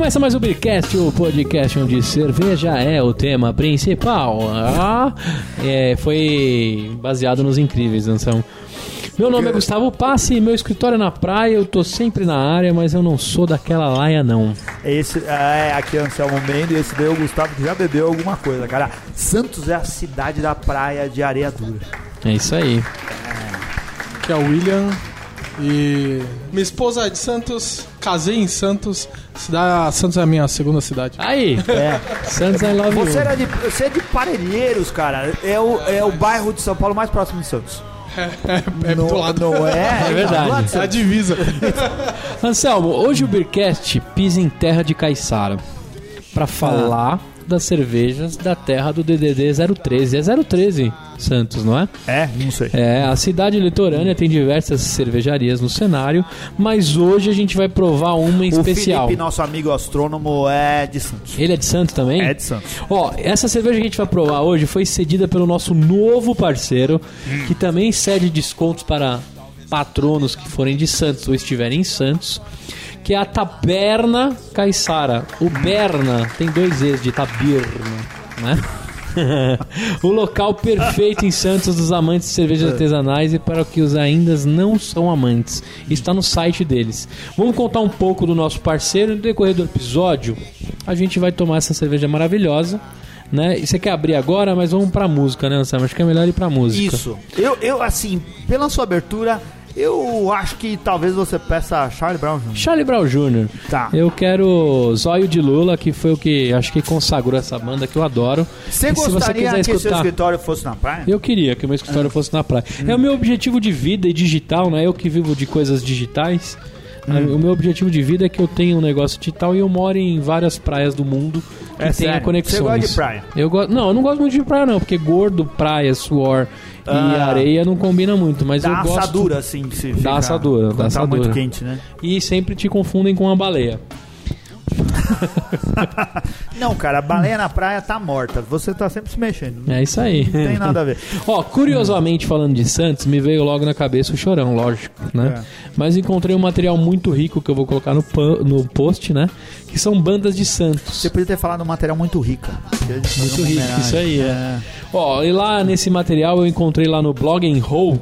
Começa mais o Beercast, o podcast onde cerveja é o tema principal. Ah, é, foi baseado nos incríveis, não são? Meu nome é Gustavo Passe, meu escritório é na praia, eu tô sempre na área, mas eu não sou daquela laia não. Esse é aqui é o Anselmo Mendes, esse daí é o Gustavo que já bebeu alguma coisa, cara. Santos é a cidade da praia de areia dura. É isso aí. que é o William. E minha esposa é de Santos, casei em Santos. Cidade, Santos é a minha segunda cidade. Aí, É. Santos I love Você, you. era de, você é de Parelheiros, cara. É o, é o bairro de São Paulo mais próximo de Santos. É não, do lado. Não é? É verdade. Do lado de É a divisa. Anselmo, hoje o Beercast pisa em terra de Caiçara pra falar das cervejas da terra do DDD 013. É 013 Santos, não é? É? Não sei. É, a cidade litorânea tem diversas cervejarias no cenário, mas hoje a gente vai provar uma em O especial. Felipe, nosso amigo astrônomo, é de Santos. Ele é de Santos também? É de Santos. Ó, essa cerveja que a gente vai provar hoje foi cedida pelo nosso novo parceiro, que também cede descontos para patronos que forem de Santos ou estiverem em Santos, que é a Taberna Caiçara. O Berna tem dois E's de Tabirna, né? o local perfeito em Santos dos amantes de cervejas artesanais e para que os ainda não são amantes. Está no site deles. Vamos contar um pouco do nosso parceiro. No decorrer do episódio, a gente vai tomar essa cerveja maravilhosa. Né? E você quer abrir agora, mas vamos pra música, né, Anselmo? Acho que é melhor ir pra música. Isso. Eu, eu, assim, pela sua abertura, eu acho que talvez você peça Charlie Brown Jr. Charlie Brown Jr. Tá. Eu quero Zóio de Lula, que foi o que acho que consagrou essa banda que eu adoro. Você você gostaria quiser que seu escutar- escritório fosse na praia? Eu queria que o meu escritório fosse na praia. É o meu objetivo de vida e digital, né? Eu que vivo de coisas digitais. Hum. O meu objetivo de vida é que eu tenho um negócio digital e eu moro em várias praias do mundo que É tenha sério? conexões. Você gosta de praia? Eu gosto. Não, eu não gosto muito de praia não, porque gordo, praia, suor e Ah. areia não combina muito, mas Dá eu gosto. assadura, assim, se fica- assadura, dá tá assadura. muito quente, né? E sempre te confundem com uma baleia. Não, cara, a baleia na praia tá morta. Você tá sempre se mexendo. Não É isso aí. tem nada a ver. Ó, curiosamente falando de Santos, me veio logo na cabeça o chorão, lógico, né? É. Mas encontrei um material muito rico que eu vou colocar no, no post, né? Que são bandas de Santos. Você podia ter falado um material muito rica. Muito rico, isso aí, é. Ó, e lá nesse material eu encontrei lá no Blog and Roll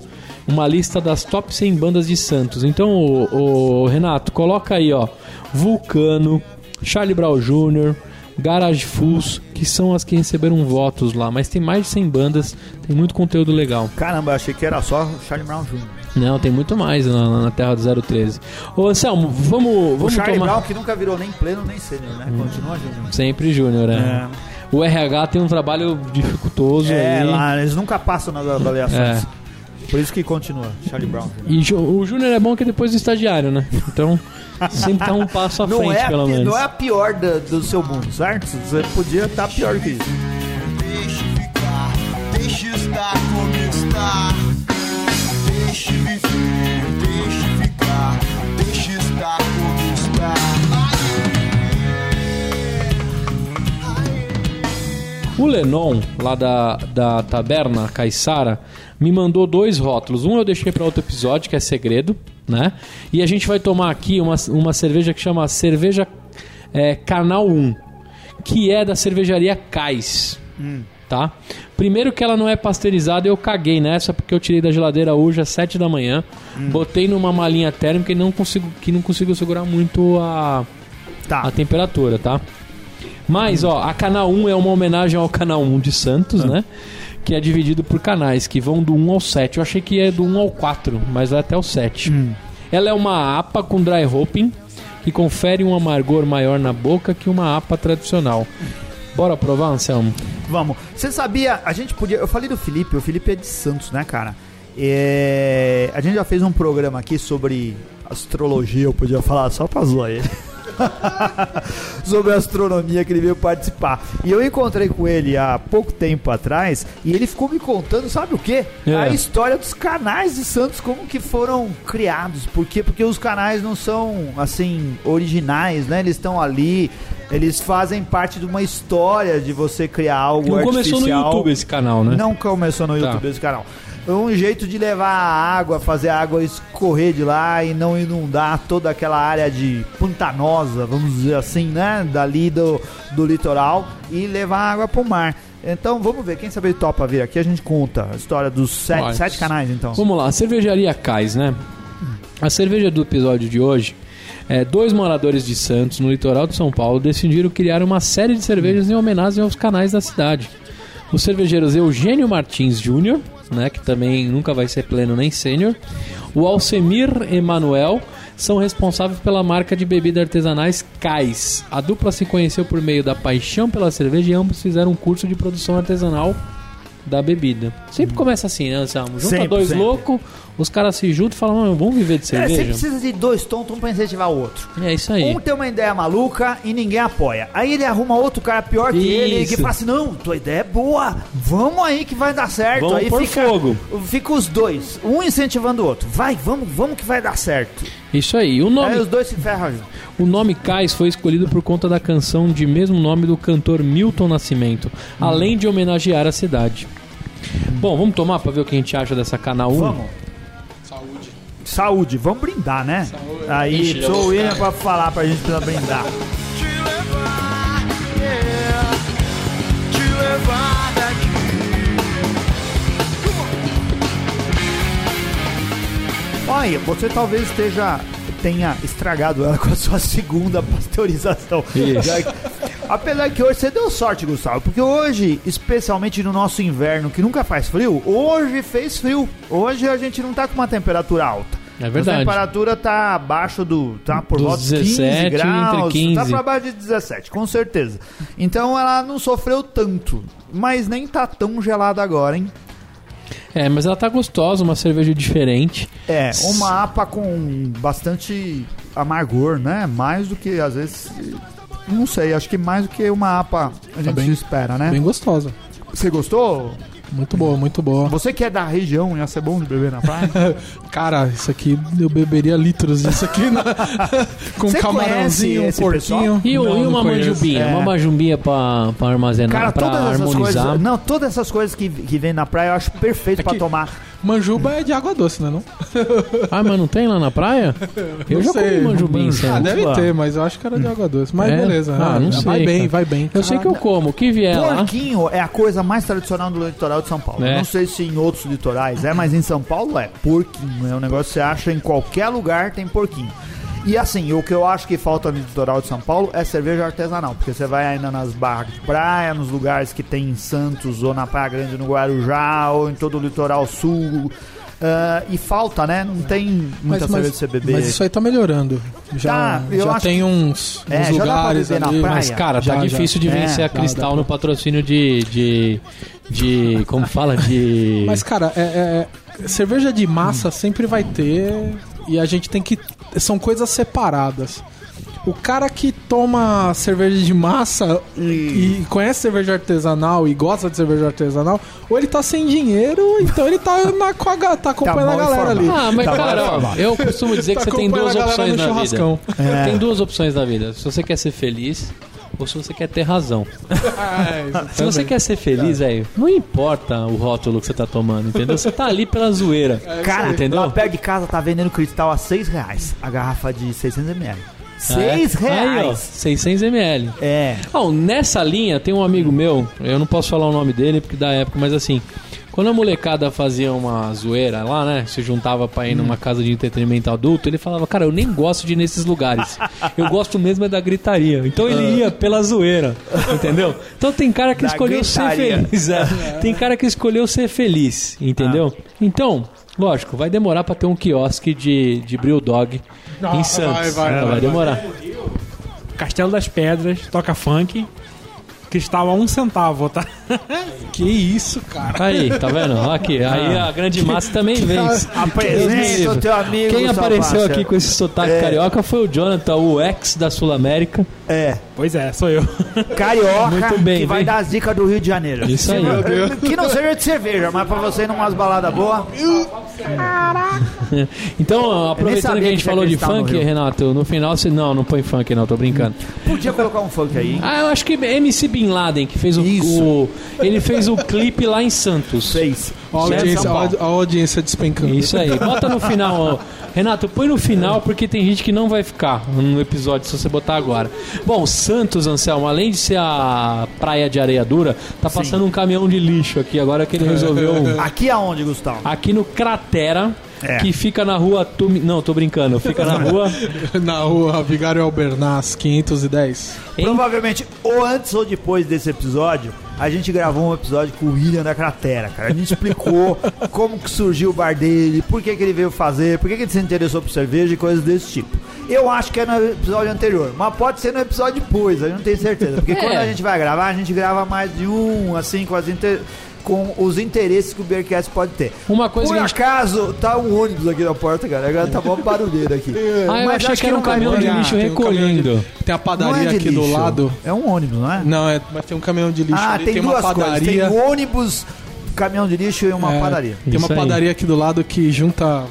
uma lista das top 100 bandas de Santos. Então, o, Renato, coloca aí, ó, Vulcano, Charlie Brown Jr., Garage Fools, que são as que receberam votos lá. Mas tem mais de 100 bandas, tem muito conteúdo legal. Caramba, eu achei que era só Charlie Brown Jr. Não, tem muito mais na, na terra do 013. Ô, Anselmo, vamos, O vamos Charlie tomar... Brown que nunca virou nem pleno nem sênior, né? Continua júnior. Sempre Júnior, né? O RH tem um trabalho dificultoso É, aí. lá, eles nunca passam nas avaliações. É. Por isso que continua, Charlie Brown. E o Júnior é bom que é depois do estagiário, né? Então, sempre tá um passo à Não frente, é, pelo menos. não é a pior da- do seu mundo, certo? Você podia estar pior que isso. Deixe ficar, deixe estar como está. Deixe viver, deixe ficar, deixe estar como está. O Lenon, lá da, da Taberna Caiçara, me mandou dois rótulos. Um eu deixei para outro episódio, que é segredo, né? E a gente vai tomar aqui uma, uma cerveja que chama Cerveja é, Canal 1, que é da cervejaria Cais. Tá? Primeiro que ela não é pasteurizada, eu caguei nessa porque eu tirei da geladeira hoje às 7 da manhã, botei numa malinha térmica e não consigo, que não consigo segurar muito a, Tá. a temperatura, tá? Mas, ó, a Canal 1 é uma homenagem ao Canal 1 de Santos, né? Que é dividido por canais, que vão do 1 ao 7. Eu achei que é do 1 ao 4, mas vai até o 7. Ela é uma APA com dry hopping, que confere um amargor maior na boca que uma APA tradicional. Bora provar, Anselmo? Vamos. Você sabia, a gente podia. Eu falei do Felipe, o Felipe é de Santos, né, cara? É, a gente já fez um programa aqui sobre astrologia, eu podia falar só pra zoar ele. sobre astronomia que ele veio participar. E eu encontrei com ele há pouco tempo atrás e ele ficou me contando, sabe o quê? É. A história dos canais de Santos, como que foram criados. Por quê? Porque os canais não são, assim, originais, né? Eles estão ali, eles fazem parte de uma história de você criar algo Não começou no artificial. YouTube esse canal, né? Não começou no Tá. YouTube esse canal. Um jeito de levar a água, fazer a água escorrer de lá e não inundar toda aquela área de pantanosa, vamos dizer assim, né? Dali do, do litoral e levar a água pro mar. Então vamos ver, quem sabe topa vir aqui, a gente conta a história dos sete, sete canais então. Vamos lá, a cervejaria Cais, né? A cerveja do episódio de hoje é dois moradores de Santos, no litoral de São Paulo, decidiram criar uma série de cervejas em homenagem aos canais da cidade. Os cervejeiros Eugênio Martins Júnior, né, que também nunca vai ser pleno nem sênior, o Alcemir Emanuel são responsáveis pela marca de bebida artesanais Cais. A dupla se conheceu por meio da paixão pela cerveja e ambos fizeram um curso de produção artesanal da bebida. Sempre começa assim, né, Anselmo? Junta Sempre, dois sempre. loucos, os caras se juntam e falam, "Mano, vamos viver de É, você cerveja? precisa de dois tontos, um pra incentivar o outro. É, isso aí. Um tem uma ideia maluca e ninguém apoia. Aí ele arruma outro cara pior que ele que Isso. fala assim: não, tua ideia é boa, vamos aí que vai dar certo. Vamos aí pôr fica, fogo. fica os dois, um incentivando o outro. Vai, vamos, vamos que vai dar certo. Isso aí. O Aí nome, os dois se ferram junto. o nome Cais foi escolhido por conta da canção de mesmo nome do cantor Milton Nascimento, além de homenagear a cidade. Bom, vamos tomar pra ver o que a gente acha dessa canal 1? Vamos. Saúde. Saúde, vamos brindar, né? Aí, Ixi, já sou o William pra falar pra gente pra brindar. Olha, você talvez esteja tenha estragado ela com a sua segunda pasteurização. Isso. Apesar que hoje você deu sorte, Gustavo, porque hoje, especialmente no nosso inverno, que nunca faz frio, hoje fez frio. Hoje a gente não tá com uma temperatura alta. É verdade. A temperatura tá abaixo do. tá por volta de 15 17, graus. entre 15. Tá pra baixo de 17, com certeza. Então ela não sofreu tanto. Mas nem tá tão gelada agora, hein? É, mas ela tá gostosa, uma cerveja diferente. É, uma APA com bastante amargor, né? Mais do que às vezes. Não sei, acho que mais do que uma APA a gente bem- espera, né? Bem gostosa. Você gostou? Muito boa, muito boa. Você que é da região, ia ser bom de beber na praia? Cara, isso aqui eu beberia litros disso aqui na... com Você camarãozinho, um porquinho. E, Não, e não uma manjubinha? É. Uma manjubinha pra, pra armazenar, Cara, pra todas essas harmonizar. coisas. Não, todas essas coisas que, que vem na praia eu acho perfeito É pra tomar. Manjuba é de água doce, né? Não? Ah, mas não tem lá na praia? Eu Não já sei. comi manjubinha, Ah, sério. deve Lá. ter, mas eu acho que era de água doce. Mas É? beleza. Ah, não sei, Vai bem, vai bem. Eu sei que eu como. O que vier lá... Porquinho é a coisa mais tradicional do litoral de São Paulo. É. Não sei se em outros litorais é, mas em São Paulo é porquinho. É um negócio que você acha em qualquer lugar tem porquinho. E assim, o que eu acho que falta no litoral de São Paulo é cerveja artesanal, porque você vai ainda nas barras de praia, nos lugares que tem em Santos, ou na Praia Grande no Guarujá, ou em todo o litoral sul. ah, e falta, né? Não tem muita cerveja de beber. mas isso aí tá melhorando. Já, Tá, já tem uns, É, uns já lugares ali. praia. Mas, cara, tá Já, difícil de já. vencer É, a dá, Cristal dá no patrocínio de... de, de como fala? De... Mas, cara, é, é- cerveja de massa sempre vai ter e a gente tem que. São coisas separadas. O cara que toma cerveja de massa e conhece cerveja artesanal e gosta de cerveja artesanal, ou ele tá sem dinheiro, então ele tá, na, com a, tá acompanhando mal a galera ali. Ah, mas Tá cara, ó, tá eu costumo dizer que Tá você tem duas opções na vida. É. Tem duas opções na vida. Se você quer ser feliz ou se você quer ter razão. É, Se você quer ser feliz, velho, não importa o rótulo que você tá tomando, entendeu? Você tá ali pela zoeira. Cara, entendeu? lá perto de casa tá vendendo cristal a 6 reais. A garrafa de 600ml. Ah, 6 é? Aí, ó, reais. 600 ml. É. Bom, nessa linha tem um amigo meu, eu não posso falar o nome dele porque da época, mas assim, quando a molecada fazia uma zoeira lá, né, se juntava pra ir numa casa de entretenimento adulto, ele falava, cara, eu nem gosto de ir nesses lugares. Eu gosto mesmo é da gritaria. Então ele ia pela zoeira, entendeu? Então tem cara que Da escolheu ser gritaria. feliz. é. Tem cara que escolheu ser feliz, entendeu? Então, lógico, vai demorar pra ter um quiosque de, de Brew Dog em Santos. vai, vai, É, vai, vai. demorar. Castelo das Pedras, toca funk. Cristal a um centavo, tá? Que isso, cara. Aí, tá vendo? Aqui, aí a grande massa também vem. Apresenta o teu amigo. Quem apareceu aqui com esse sotaque É. carioca foi o Jonathan, o ex da Sul América. É. Pois é, sou eu. Carioca Muito bem, que vai vem. dar as dicas do Rio de Janeiro. Isso aí. Meu Deus. Que não seja de cerveja, mas pra você ir numas baladas boas. Então, aproveitando que a gente que falou de no funk, Rio. Renato, no final você. Não, não põe funk, não, tô brincando. Podia colocar um funk aí. hein? Ah, eu acho que MC Bin Laden, que fez o, Isso. o- Ele fez o clipe lá em Santos. Fez. A audiência, a audiência despencando. Isso aí. Bota no final, ó. Renato, põe no final porque tem gente que não vai ficar no episódio se você botar agora. Bom, Santos, Anselmo, além de ser a praia de areia dura, tá passando um caminhão de lixo aqui agora que ele resolveu. Aqui aonde, Gustavo? Aqui no Cratera, É. que fica na rua. Tumi... Não, tô brincando. Fica na rua. Na rua Vigário Albernaz, 510. Em- Provavelmente, ou antes ou depois desse episódio, a gente gravou um episódio com o William da Cratera, cara. A gente explicou como que surgiu o bar dele, por que, que ele veio fazer, por que, que ele se interessou por cerveja e coisas desse tipo. Eu acho que é no episódio anterior, mas pode ser no episódio depois, eu não tenho certeza. Porque É. quando a gente vai gravar, a gente grava mais de um, assim, com, as inter- com os interesses que o Bearcast pode ter. Uma coisa Por que a gente. acaso, tá um ônibus aqui na porta, cara. Agora tá mó barulheiro aqui. Ah, eu Mas achei acho que era um não vai caminhão de lixo Tem um caminhão de- recolhendo. Tem a padaria é aqui do lixo. lado. É um ônibus, não é? Não, é, mas tem um caminhão de lixo Ah, ali, tem, tem, duas uma padaria. coisas. Tem ônibus, caminhão de lixo e uma é, padaria. Tem uma aí. padaria aqui do lado que junta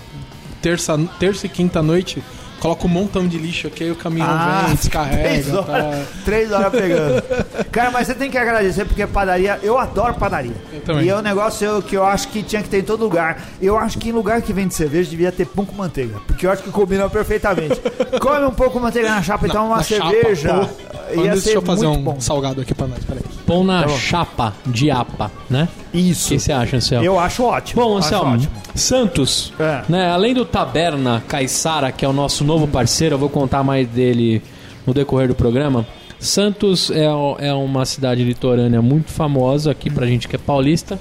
terça, terça e quinta noite, coloca um montão de lixo aqui, aí o caminhão Ah, vem, três descarrega. horas, Tá. três horas pegando. Cara, mas você tem que agradecer porque padaria, eu adoro padaria. Eu também. E é um negócio que eu acho que tinha que ter em todo lugar. Eu acho que em lugar que vende cerveja devia ter pão com manteiga. Porque eu acho que combina perfeitamente. Come um pouco de manteiga na chapa e toma uma Na chapa, cerveja. pô. Ia deixa eu fazer muito um bom. salgado aqui pra nós, peraí. Pão na Tá chapa de apa, né? O Isso. que você acha, Anselmo? Eu acho ótimo. Bom, acho Anselmo, ótimo. Santos, É. né, além do Taberna Caissara, que é o nosso novo parceiro, eu vou contar mais dele no decorrer do programa. Santos é, é uma cidade litorânea muito famosa aqui pra gente que é paulista.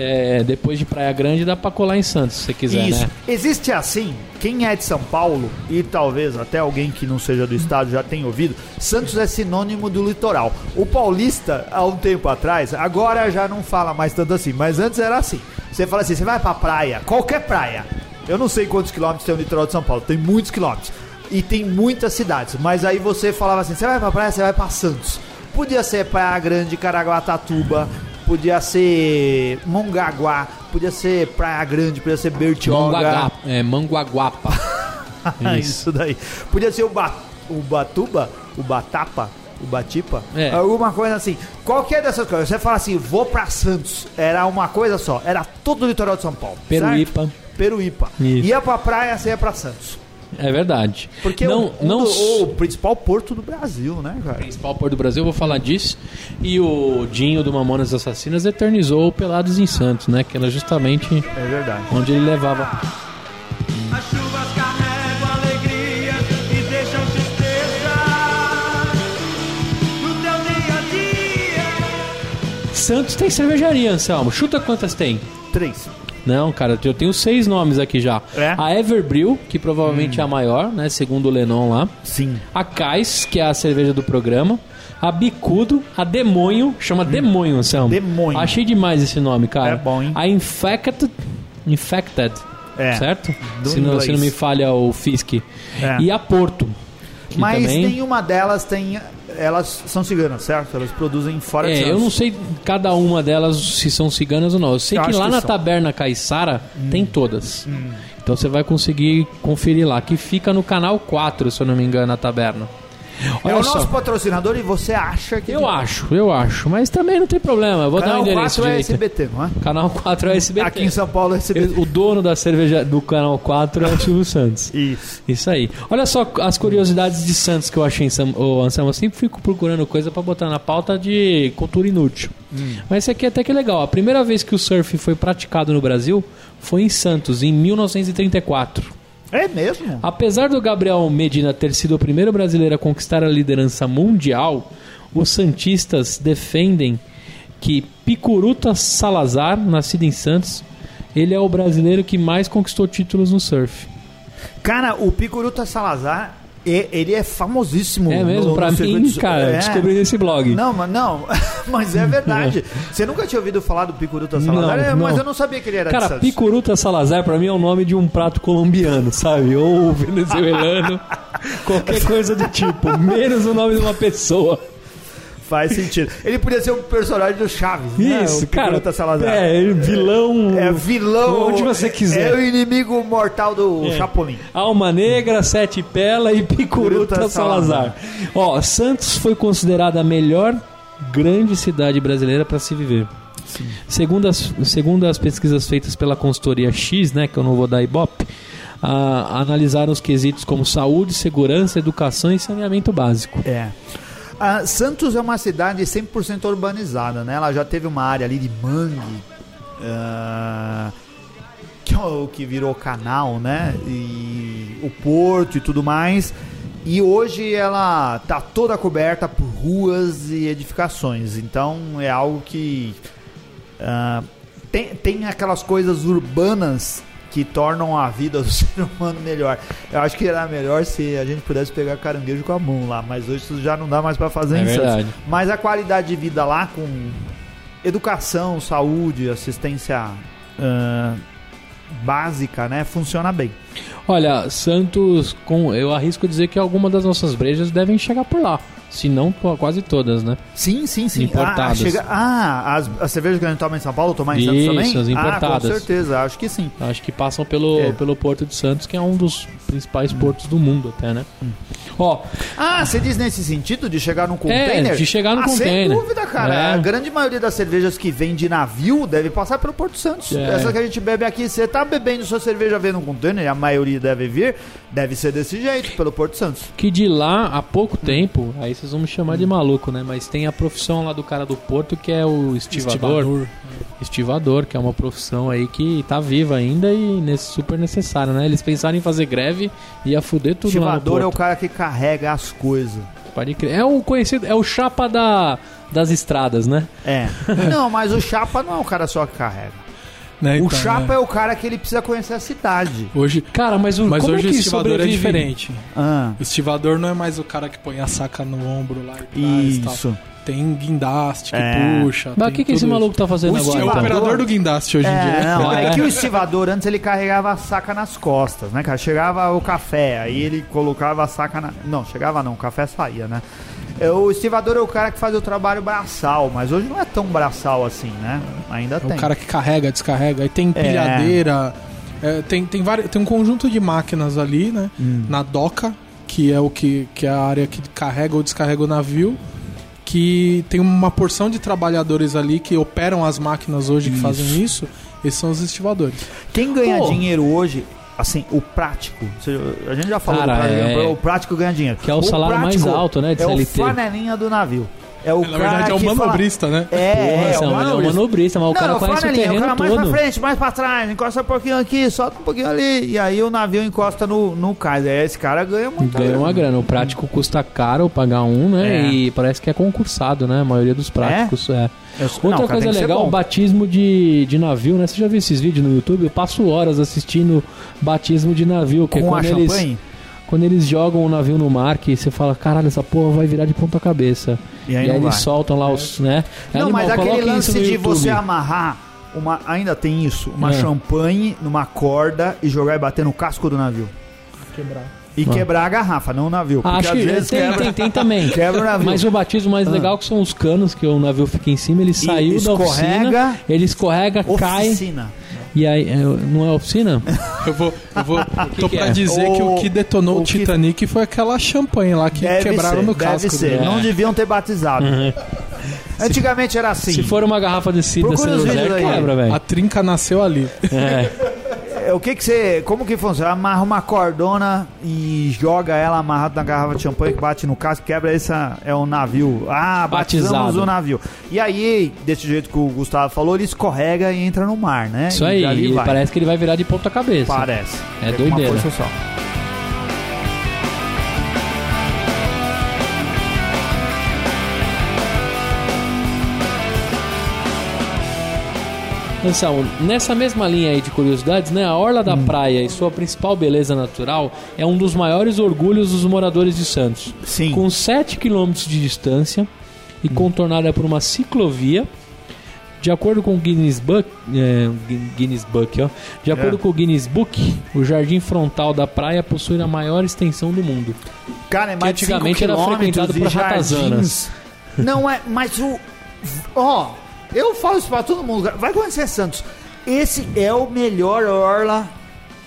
É, depois de Praia Grande dá pra colar em Santos, se você quiser, Isso. né? Existe assim, quem é de São Paulo, e talvez até alguém que não seja do estado já tenha ouvido, Santos é sinônimo do litoral. O paulista, há um tempo atrás, agora já não fala mais tanto assim, mas antes era assim. Você fala assim, você vai pra praia, qualquer praia. Eu não sei quantos quilômetros tem o litoral de São Paulo, tem muitos quilômetros. E tem muitas cidades, mas aí você falava assim, você vai pra praia, você vai pra Santos. Podia ser Praia Grande, Caraguatatuba, podia ser Mongaguá, podia ser Praia Grande, podia ser Bertioga. É, Manguaguapa. Ah, Isso. Isso daí. Podia ser o, ba o Batuba, o Batapa, o Batipa, É. alguma coisa assim. Qualquer dessas coisas. Você fala assim, vou pra Santos. Era uma coisa só. Era todo o litoral de São Paulo. Peruípa. certo? Peruípa. Isso. Ia pra praia, você ia pra Santos. É verdade. Porque não, o, não do- o principal porto do Brasil, né, cara? principal Porto do Brasil, eu vou falar disso. E o Dinho do Mamonas Assassinas eternizou o Pelados em Santos, né? Que era justamente É verdade. onde ele levava. As chuvas carregam alegria e deixam tristeza no teu dia a dia. Santos tem cervejaria, Anselmo. Chuta quantas tem? Três. Não, cara, eu tenho seis nomes aqui já. É? A Everbrew, que provavelmente é a maior, né? Segundo o Lenon lá. Sim. A Cais, que é a cerveja do programa. A Bicudo, a Demonho, chama Demonho, Anselmo. Demonho. Achei demais esse nome, cara. É bom, hein? A Infected. Infected. É. Certo? Do Se não, se não me falha o Fisk. É. E a Porto. Mas também... tem uma delas, tem. Elas são ciganas, certo? Elas produzem fora de É, Santos. eu não sei cada uma delas se são ciganas ou não. Eu sei Eu que lá que na são. Taberna Caiçara tem todas. Então você vai conseguir conferir lá, que fica no canal 4, se eu não me engano, a taberna. É Olha o só. nosso patrocinador e você acha que. Eu acho, eu acho, mas também não tem problema. Eu vou Canal dar o endereço 4 é. SBT, não é? Canal 4 é SBT. Aqui em São Paulo é SBT. O dono da cerveja do canal 4 é o Silvio Santos. Isso. Isso aí. Olha só as curiosidades de Santos que eu achei em Sam, ô, Anselmo. Eu sempre fico procurando coisa pra botar na pauta de cultura inútil. Mas esse aqui até que é legal. A primeira vez que o surf foi praticado no Brasil foi em Santos, em 1934. É mesmo? Apesar do Gabriel Medina ter sido o primeiro brasileiro a conquistar a liderança mundial, os Santistas defendem que Picuruta Salazar, nascido em Santos, ele é o brasileiro que mais conquistou títulos no surf. Cara, o Picuruta Salazar, e- ele é famosíssimo. É mesmo? no- pra no mim, de- cara, é. descobri nesse blog. Não, mas não, mas é verdade. Você nunca tinha ouvido falar do Picuruta Salazar? Não, É, Mas não. eu não sabia que ele era Cara. Picuruta Salazar pra mim é o nome de um prato colombiano, sabe? Ou venezuelano, qualquer coisa do tipo, menos o nome de uma pessoa. Faz sentido. Ele podia ser um personagem do Chaves, né? Isso, o cara. Picuruta Salazar. É, ele- vilão. É vilão. Onde você quiser. É o inimigo mortal do É. Chapolin. Alma Negra, Sete Pela e Picuruta Salazar. Salazar. Ó, Santos foi considerada a melhor grande cidade brasileira para se viver. Segundo as, segundo as pesquisas feitas pela consultoria X, né, que eu não vou dar ibope, ah, analisaram os quesitos como saúde, segurança, educação e saneamento básico. É. Santos é uma cidade 100% urbanizada, né? Ela já teve uma área ali de mangue, ah, que, é que virou canal, né? E o porto e tudo mais. E hoje ela tá toda coberta por ruas e edificações. Então é algo que ah, tem, tem aquelas coisas urbanas que tornam a vida do ser humano melhor. Eu acho que era melhor se a gente pudesse pegar caranguejo com a mão lá, mas hoje isso já não dá mais para fazer É em Santos. verdade. Mas a qualidade de vida lá com educação, saúde, assistência ah, básica, né, funciona bem. Olha, Santos, com, eu arrisco dizer que algumas das nossas brejas devem chegar por lá. Se não, quase todas, né? Sim, sim, sim. Importadas. Ah, chega- ah, as, as cervejas que a gente toma em São Paulo, tomar em Santos Isso, também? as importadas. Ah, com certeza, acho que sim. Acho que passam pelo, É. pelo Porto de Santos, que é um dos principais portos do mundo até, né? Ó, Ah, você diz nesse sentido de chegar num container? É, de chegar no ah, container. Sem dúvida, cara. É. A grande maioria das cervejas que vem de navio deve passar pelo Porto Santos. É. Essa que a gente bebe aqui, você tá bebendo sua cerveja vendo um container, a maioria deve vir, deve ser desse jeito, pelo Porto Santos. que de lá há pouco tempo, aí vocês vão me chamar de maluco, né? Mas tem a profissão lá do cara do Porto que é o estivador. Estivador, que é uma profissão aí que tá viva ainda e nesse- super necessária, né? Eles pensaram em fazer greve e ia fuder tudo lá no Estivador é o Porto. cara que carrega as coisas. Pode crer. É o conhecido, é o chapa da, das estradas, né? É. não, mas o chapa não é o cara só que carrega. Né, o então, chapa é. é o cara que ele precisa conhecer a cidade. Hoje, Cara, mas o mas como hoje o que estivador é sobrevive? diferente. Ah, O estivador não é mais o cara que põe a saca no ombro lá e e tal. isso. Tem guindaste que É. puxa. Mas o que, que esse maluco tá fazendo O isso. É agora? o então? operador do guindaste hoje em É, dia. não, É. é que o estivador antes ele carregava a saca nas costas, né, cara? Chegava o café, aí ele colocava a saca na. Não, chegava não, o café saía, né? É, O estivador é o cara que faz o trabalho braçal, mas hoje não é tão braçal assim, né? Ainda É tem. o cara que carrega, descarrega. Aí tem pilhadeira. é, tem, tem, várias, tem um conjunto de máquinas ali, né? Hum. Na doca, que é o que, que é a área que carrega ou descarrega o navio. Que tem uma porção de trabalhadores ali que operam as máquinas hoje que fazem isso. Esses são os estivadores. Quem ganha dinheiro hoje, assim, o prático, a gente já falou Cara, do prático, é- o prático ganha dinheiro. Que é o salário mais alto, né, de É o CLT. flanelinha do navio. É o Na cara verdade, é que fala- manobrista, né? É, Porra, é, é o ele é um manobrista. manobrista, mas o cara não, conhece o flanelinha, terreno o cara mais todo. pra frente, mais pra trás, encosta um pouquinho aqui, solta um pouquinho ali, e aí o navio encosta no, no cais. Aí esse cara ganha muito. Ganha uma grana. O prático custa caro pagar um, né? É. E parece que é concursado, né? A maioria dos práticos é. Eu- Outra coisa legal, o batismo de, de navio, né? Você já viu esses vídeos no YouTube? Eu passo horas assistindo batismo de navio. Que é Com a quando eles, champanhe. Quando eles jogam o navio no mar, que você fala, caralho, essa porra vai virar de ponta cabeça. E aí e aí vai. eles soltam lá os, né? É Não, animal, mas aquele lance de YouTube. você amarrar uma. Ainda tem isso, uma É. champanhe numa corda e jogar e bater no casco do navio. Quebrar. E Ah. quebrar a garrafa, não o navio. Porque Acho às que vezes tem, quebra, tem, tem também. quebra o navio. Mas o batismo mais Ah. legal que são os canos, que o navio fica em cima, ele saiu da oficina, ele escorrega, cai, Oficina. E aí, é, não é oficina? Eu vou. Eu vou tô que pra é? dizer que o que detonou O o, que- Titanic foi aquela champanhe lá que Deve quebraram ser, no deve casco. ser. dele. Não deviam ter batizado. Antigamente era assim. Se for uma garrafa de Procura José, vídeos aí. quebra, velho. A trinca nasceu ali. É. É, O que que você. Como que funciona? Amarra uma cordona e joga ela amarrada na garrafa de champanhe que bate no casco, quebra esse é o navio. Ah, batizamos Batizado. o navio. E aí, desse jeito que o Gustavo falou, ele escorrega e entra no mar, né? Isso E aí, e parece que ele vai virar de ponta cabeça. Parece. É com uma doideira. força só. Anselmo, nessa mesma linha aí de curiosidades, né? A Orla Hum. da Praia e sua principal beleza natural é um dos maiores orgulhos dos moradores de Santos. Sim. Com 7 km de distância e contornada por uma ciclovia. De acordo com o Guinness Book, é, Gui- Guinness Book, ó. De acordo É. com o Guinness Book, o jardim frontal da praia possui a maior extensão do mundo. Cara, é mais de antigamente era frequentado quilômetros por ratazanas. Não é, mas o. Ó, eu falo isso pra todo mundo. cara. Vai conhecer Santos. Esse é o melhor orla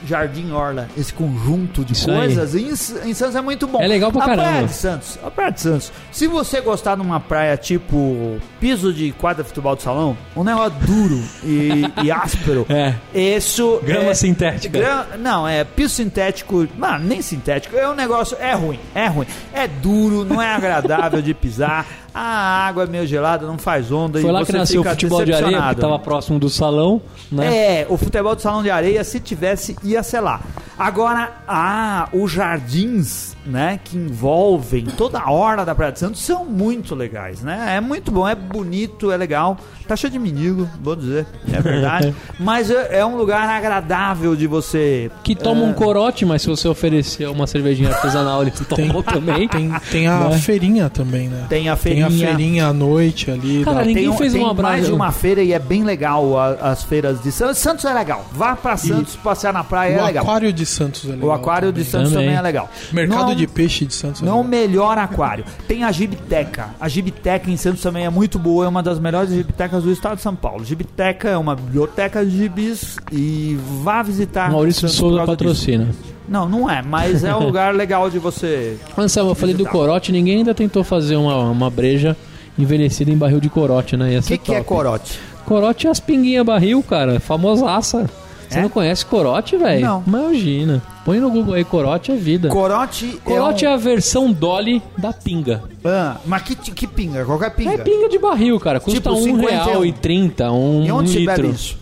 Jardim Orla, esse conjunto de Isso coisas, em, em Santos é muito bom. É legal pra a caramba. Praia de Santos, a Praia de Santos. Se você gostar de uma praia tipo piso de quadra de futebol de salão, um negócio duro e, e áspero, É. isso Grama é, sintética. Não, é piso sintético. Mano, nem sintético. É um negócio. É ruim. É ruim. É duro, não é agradável de pisar. A água é meio gelada, não faz onda. Foi e lá que nasceu o futebol de areia, que tava próximo do salão, né? É, o futebol de salão de areia, se tivesse, ia ser lá. Agora, ah, os jardins, né, que envolvem toda a orla da Praia de Santos são muito legais, né? É muito bom, é bonito, é legal. Tá cheio de menino, vou dizer, é verdade. Mas é, é um lugar agradável de você. Que toma é, um corote, mas se você oferecer uma cervejinha artesanal, eles tomam também. Tem, tem a Né? feirinha também, né? Tem a Tem feirinha. a feirinha à noite ali. Cara, da- ninguém tem, um- fez tem uma mais brasa. de uma feira e é bem legal a- as feiras de Santos. Santos é legal. Vá pra Santos passear na praia é o legal. aquário de Santos é legal o aquário de também. Santos também, Também. é legal. Mercado Não- de peixe de Santos é Não o melhor aquário. Tem a Gibiteca. A Gibiteca em Santos também é muito boa, é uma das melhores gibitecas do estado de São Paulo. Gibiteca é uma biblioteca de gibis e vá visitar. Maurício Souza causa disso. patrocina. Não, não é, mas é um lugar legal de você. Anselmo, eu falei do corote, ninguém ainda tentou fazer uma, uma breja envelhecida em barril de corote, né? O que, que é corote? Corote é as pinguinhas barril, cara. Famosaça. Você É? não conhece corote, velho? Não. Imagina. Põe no Google aí, corote é vida. Corote, Corote é, é um... a versão Dolly da pinga. Ah, mas que, que pinga? Qualquer pinga. É pinga de barril, cara. Custa Tipo, um 51. real e trinta, um E onde se litro. bebe isso?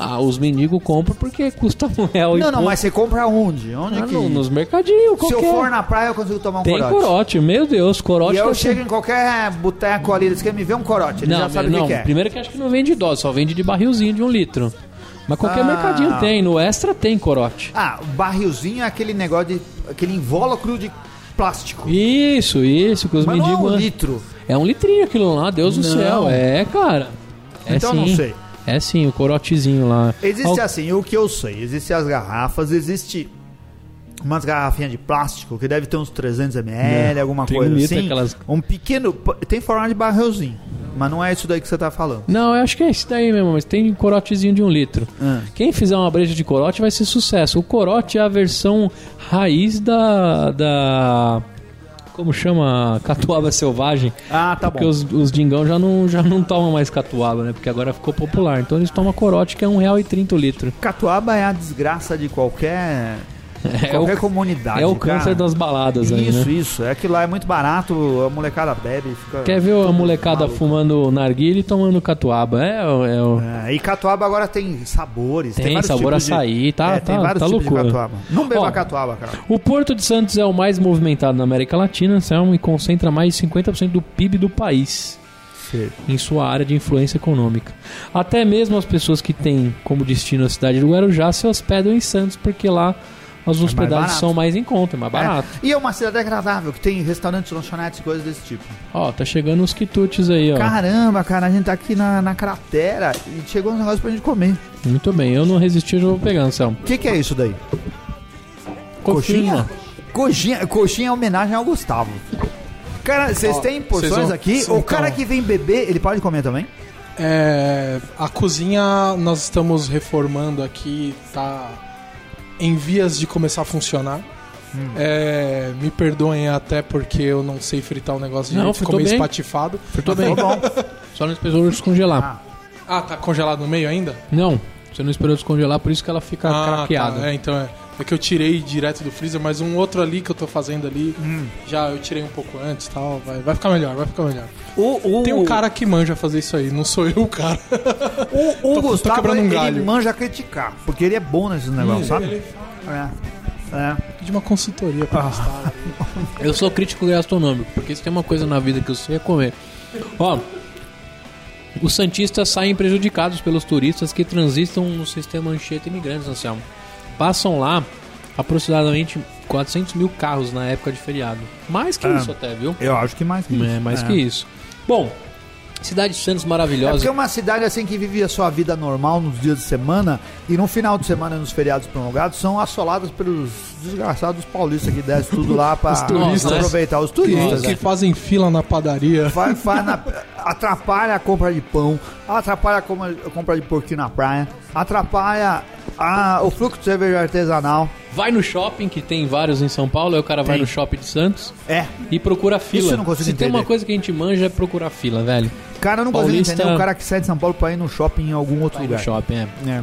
Ah, os mendigos compram porque custa um real e Não, não, mas você compra onde? Onde Ah, que... no- nos mercadinhos, Se eu qualquer. for na praia, eu consigo tomar um Tem corote. corote. meu Deus, corote E eu chego em qualquer boteco ali, eles querem me ver um corote, eles Não, já sabem o não, que, que é. primeiro que acho que não vende dose, só vende de barrilzinho de um litro. Mas qualquer Ah. mercadinho tem, no extra tem corote. Ah, o barrilzinho é aquele negócio de. aquele invólucro de plástico. Isso, isso, que os Mas não é mendigos. um litro. É um litrinho aquilo lá, Deus do Não. céu. É, cara. É então sim. não sei. É sim, o corotezinho lá. Existe Al- assim, o que eu sei, existe as garrafas, existe umas garrafinhas de plástico que deve ter uns 300 ml, É, alguma coisa um assim. aquelas- Um pequeno, tem formato de barrilzinho, mas não é isso daí que você tá falando. Não, eu acho que é esse daí mesmo, mas tem corotezinho de um litro. Ah. Quem fizer uma breja de corote vai ser sucesso. O corote é a versão raiz da. da como chama? Catuaba selvagem. Ah, tá porque bom. os, os dingão já não, já não tomam mais catuaba, né? Porque agora ficou popular. Então eles tomam corote, que é R$1,30 o litro. Catuaba é a desgraça de qualquer É qualquer o, comunidade. é o cara. câncer das baladas aí, Isso, né? isso. É que lá é muito barato, a molecada bebe. Quer ver a molecada maluco. fumando narguilha e tomando catuaba? É, é o... É, e catuaba agora tem sabores. Tem vários sabor tipos de- açaí, tá- é, tem tá- vários tá tipos loucura. de catuaba. Não beba Ó, catuaba, cara. O Porto de Santos é o mais movimentado na América Latina, Selma, e concentra mais de 50% do PIB do país em sua área de influência econômica. Até mesmo as pessoas que têm como destino a cidade do Guarujá se hospedam em Santos, porque lá as hospedagens barato. são mais em conta, é mais barato. É. E é uma cidade agradável, que tem restaurantes, lanchonetes e coisas desse tipo. Ó, tá chegando os quitutes aí, ó. Caramba, cara, a gente tá aqui na, na cratera e chegou uns negócios pra gente comer. Muito bem, eu não resisti, eu já vou pegar, Anselmo. O que, que é isso daí? Coxinha. Coxinha, coxinha é homenagem ao Gustavo. Cara, vocês têm porções vão- aqui? então- O cara que vem beber, ele pode comer também? É, a cozinha nós estamos reformando aqui, tá em vias de começar a funcionar. Hum. É, me perdoem até porque eu não sei fritar o negócio de Não, ficou meio bem. espatifado. Fritou bem. Tá bom. Só não esperou descongelar. Ah, tá congelado no meio ainda? Não, você não esperou descongelar, por isso que ela fica ah, craqueada. tá. É, então é. É que eu tirei direto do freezer, mas um outro ali que eu tô fazendo ali, Hum. já eu tirei um pouco antes e tal. Vai, vai ficar melhor, vai ficar melhor. O, o, Tem um cara que manja fazer isso aí, não sou eu o cara. O, o Tô- tô Gustavo, quebrando um ele galho. manja criticar, porque ele é bom nesses negócios, sabe? Ele É. É. de uma consultoria pra Ah. testar. Eu sou crítico gastronômico, porque se tem uma coisa na vida que eu sei é comer. Ó, os santistas saem prejudicados pelos turistas que transitam no sistema Anchieta Imigrantes, Anselmo. Passam lá aproximadamente 400 mil carros na época de feriado. Mais que Ah. isso até, viu? Eu acho que mais que isso. É, mais que isso. Bom, cidade de Santos É maravilhosa. porque é uma cidade assim que vive a sua vida normal nos dias de semana e no final de semana nos feriados prolongados são assoladas pelos desgraçados paulistas que descem tudo lá turistas. aproveitar os Que, turistas. que né? fazem fila na padaria. Vai, faz na- atrapalha a compra de pão, atrapalha a compra, a compra de porquinho na praia, atrapalha Ah, o fluxo de cerveja artesanal. Vai no shopping, que tem vários em São Paulo, aí o cara vai Tem. no shopping de Santos É. e procura fila. eu não consigo Se tem entender. uma coisa que a gente manja é procurar fila, velho. Cara, eu não consigo Paulista- entender o cara que sai de São Paulo pra ir no shopping em algum outro Vai no lugar. shopping, é. É.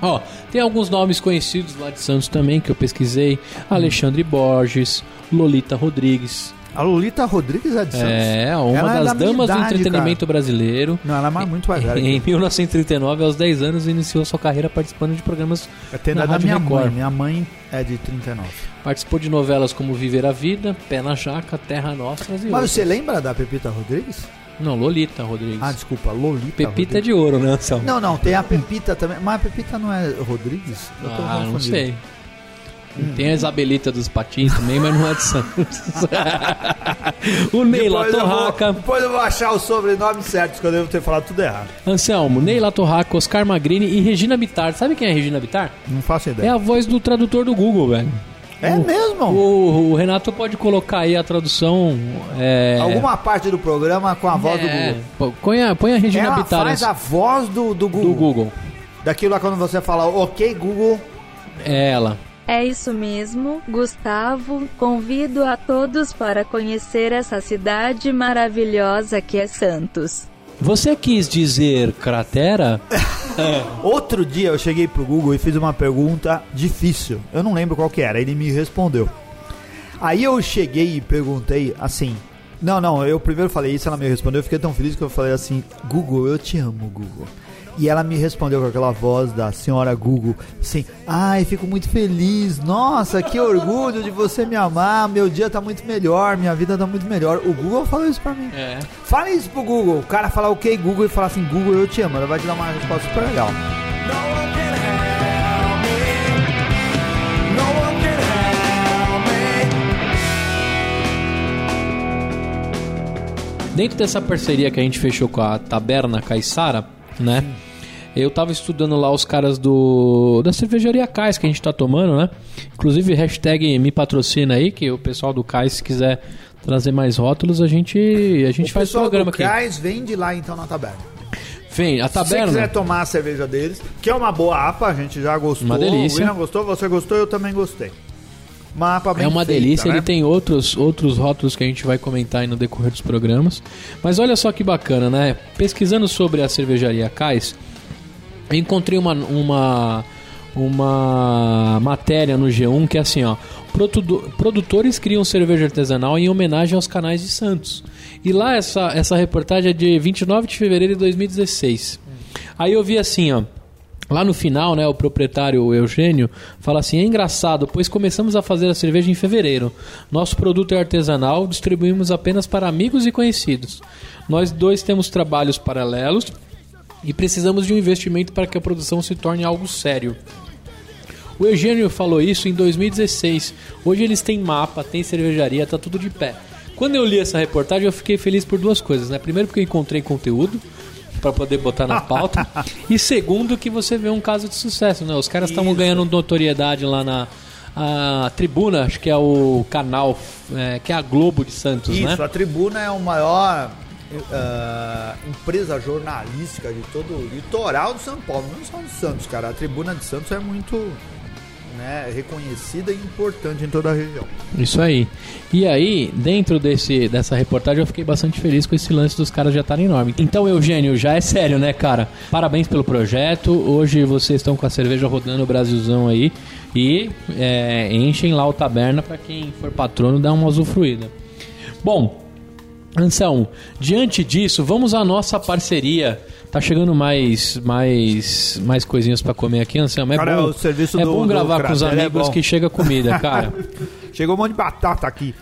Ó, tem alguns nomes conhecidos lá de Santos também que eu pesquisei. Alexandre Borges, Lolita Rodrigues. A Lolita Rodrigues é de Santos. É, uma Ela é das da minha damas do idade, entretenimento brasileiro. Não, ela é mais- muito mais velha. Em 1939, aos 10 anos, iniciou sua carreira participando de programas. Tem na da Rádio minha Record. mãe. Minha mãe é de 39. Participou de novelas como Viver a Vida, Pé na Jaca, Terra Nostra e Mas outras. você lembra da Pepita Rodrigues? Não, Lolita Rodrigues. Ah, desculpa, Lolita Pepita é Rodrigues. de ouro, né, Anselmo? Não, não, tem a Pepita também. Mas a Pepita não é Rodrigues? Eu tô Ah, não sei. Tem a Isabelita dos Patins também, mas não é de Santos. o Ney Depois eu, vou, depois eu vou achar os sobrenomes certos, que eu devo ter falado tudo errado. Anselmo, Ney Latorraca, Oscar Magrini e Regina Bittar. Sabe quem é Regina Bittar? Não faço É ideia. a voz do tradutor do Google, velho. É, mesmo? O, o Renato pode colocar aí a tradução. É, Alguma parte do programa com a voz do é, Google. pô, Põe a, põe a Regina Ela Bittar faz a voz do, do Google. do Google. Daquilo lá quando você fala, ok, Google. É ela. É isso mesmo, Gustavo. Convido a todos para conhecer essa cidade maravilhosa que é Santos. Você quis dizer cratera? Outro dia eu cheguei pro Google e fiz uma pergunta difícil. Eu não lembro qual que era, ele me respondeu. Aí eu cheguei e perguntei assim. Não, não, eu primeiro falei isso, ela me respondeu. Eu fiquei tão feliz que eu falei assim: Google, eu te amo, Google. E ela me respondeu com aquela voz da senhora Google, assim: Ai, fico muito feliz. Nossa, que orgulho de você me amar. Meu dia tá muito melhor, minha vida tá muito melhor. O Google falou isso pra mim. É. Fala isso pro Google. O cara fala ok, Google, e fala assim: Google, eu te amo. Ela vai te dar uma resposta super legal. Dentro dessa parceria que a gente fechou com a Taberna Caissara, né? Eu tava estudando lá os caras do da cervejaria Cais que a gente tá tomando, né? Inclusive hashtag me patrocina aí, que o pessoal do Cais se quiser trazer mais rótulos, a gente a gente o faz pessoal programa do aqui. Cais vende lá então na taberna. Vem, a Se você taberna. quiser tomar a cerveja deles, que é uma boa APA, a gente já gostou. Uma delícia. O William gostou, você gostou, eu também gostei. Uma APA bem É uma feita, delícia, né? ele tem outros, outros rótulos que a gente vai comentar aí no decorrer dos programas. Mas olha só que bacana, né? Pesquisando sobre a cervejaria Cais, eu encontrei uma, uma, uma matéria no G1 que é assim, ó. "Produto- Produtores criam cerveja artesanal em homenagem aos canais de Santos. E lá essa, essa reportagem é de 29 de fevereiro de 2016. Aí eu vi assim, ó. Lá no final, né, o proprietário o Eugênio fala assim: é engraçado, pois começamos a fazer a cerveja em fevereiro. Nosso produto é artesanal, distribuímos apenas para amigos e conhecidos. Nós dois temos trabalhos paralelos e precisamos de um investimento para que a produção se torne algo sério. O Eugênio falou isso em 2016. Hoje eles têm mapa, têm cervejaria, tá tudo de pé. Quando eu li essa reportagem, eu fiquei feliz por duas coisas, né? Primeiro porque eu encontrei conteúdo para poder botar na pauta, e segundo que você vê um caso de sucesso, né? Os caras estavam ganhando notoriedade lá na a Tribuna, acho que é o canal, é, que é a Globo de Santos, Isso, né? a Tribuna é o maior ah, empresa jornalística de todo o litoral de São Paulo, não só de Santos, cara. A Tribuna de Santos é muito né, reconhecida e importante em toda a região. Isso aí. E aí, dentro desse, dessa reportagem, eu fiquei bastante feliz com esse lance dos caras já estarem enorme. Então, Eugênio, já é sério, né, cara? Parabéns pelo projeto. Hoje vocês estão com a cerveja rodando o Brasilzão aí. E é, enchem lá o taberna para quem for patrono dar uma usufruída. Bom, Anselmo, diante disso, vamos à nossa parceria. Tá chegando mais mais mais coisinhas para comer aqui, Anselmo. É Cara, bom, o serviço é do- bom gravar com os é amigos bom. que chega comida, cara. Chegou um monte de batata aqui.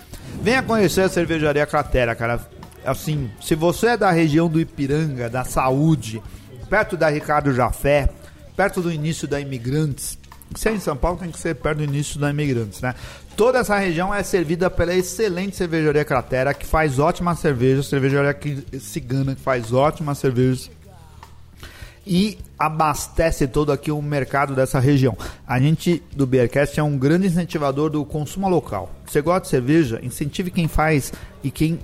Venha conhecer a cervejaria Cratera, cara. Assim, se você é da região do Ipiranga, da Saúde, perto da Ricardo Jafé, perto do início da Imigrantes, se é em São Paulo, tem que ser perto do início da Imigrantes, né? Toda essa região é servida pela excelente cervejaria Cratera, que faz ótimas cervejas, cervejaria cigana, que faz ótimas cervejas e abastece todo aqui o mercado dessa região. A gente do Beercast é um grande incentivador do consumo local. Você gosta de cerveja? Incentive quem faz e quem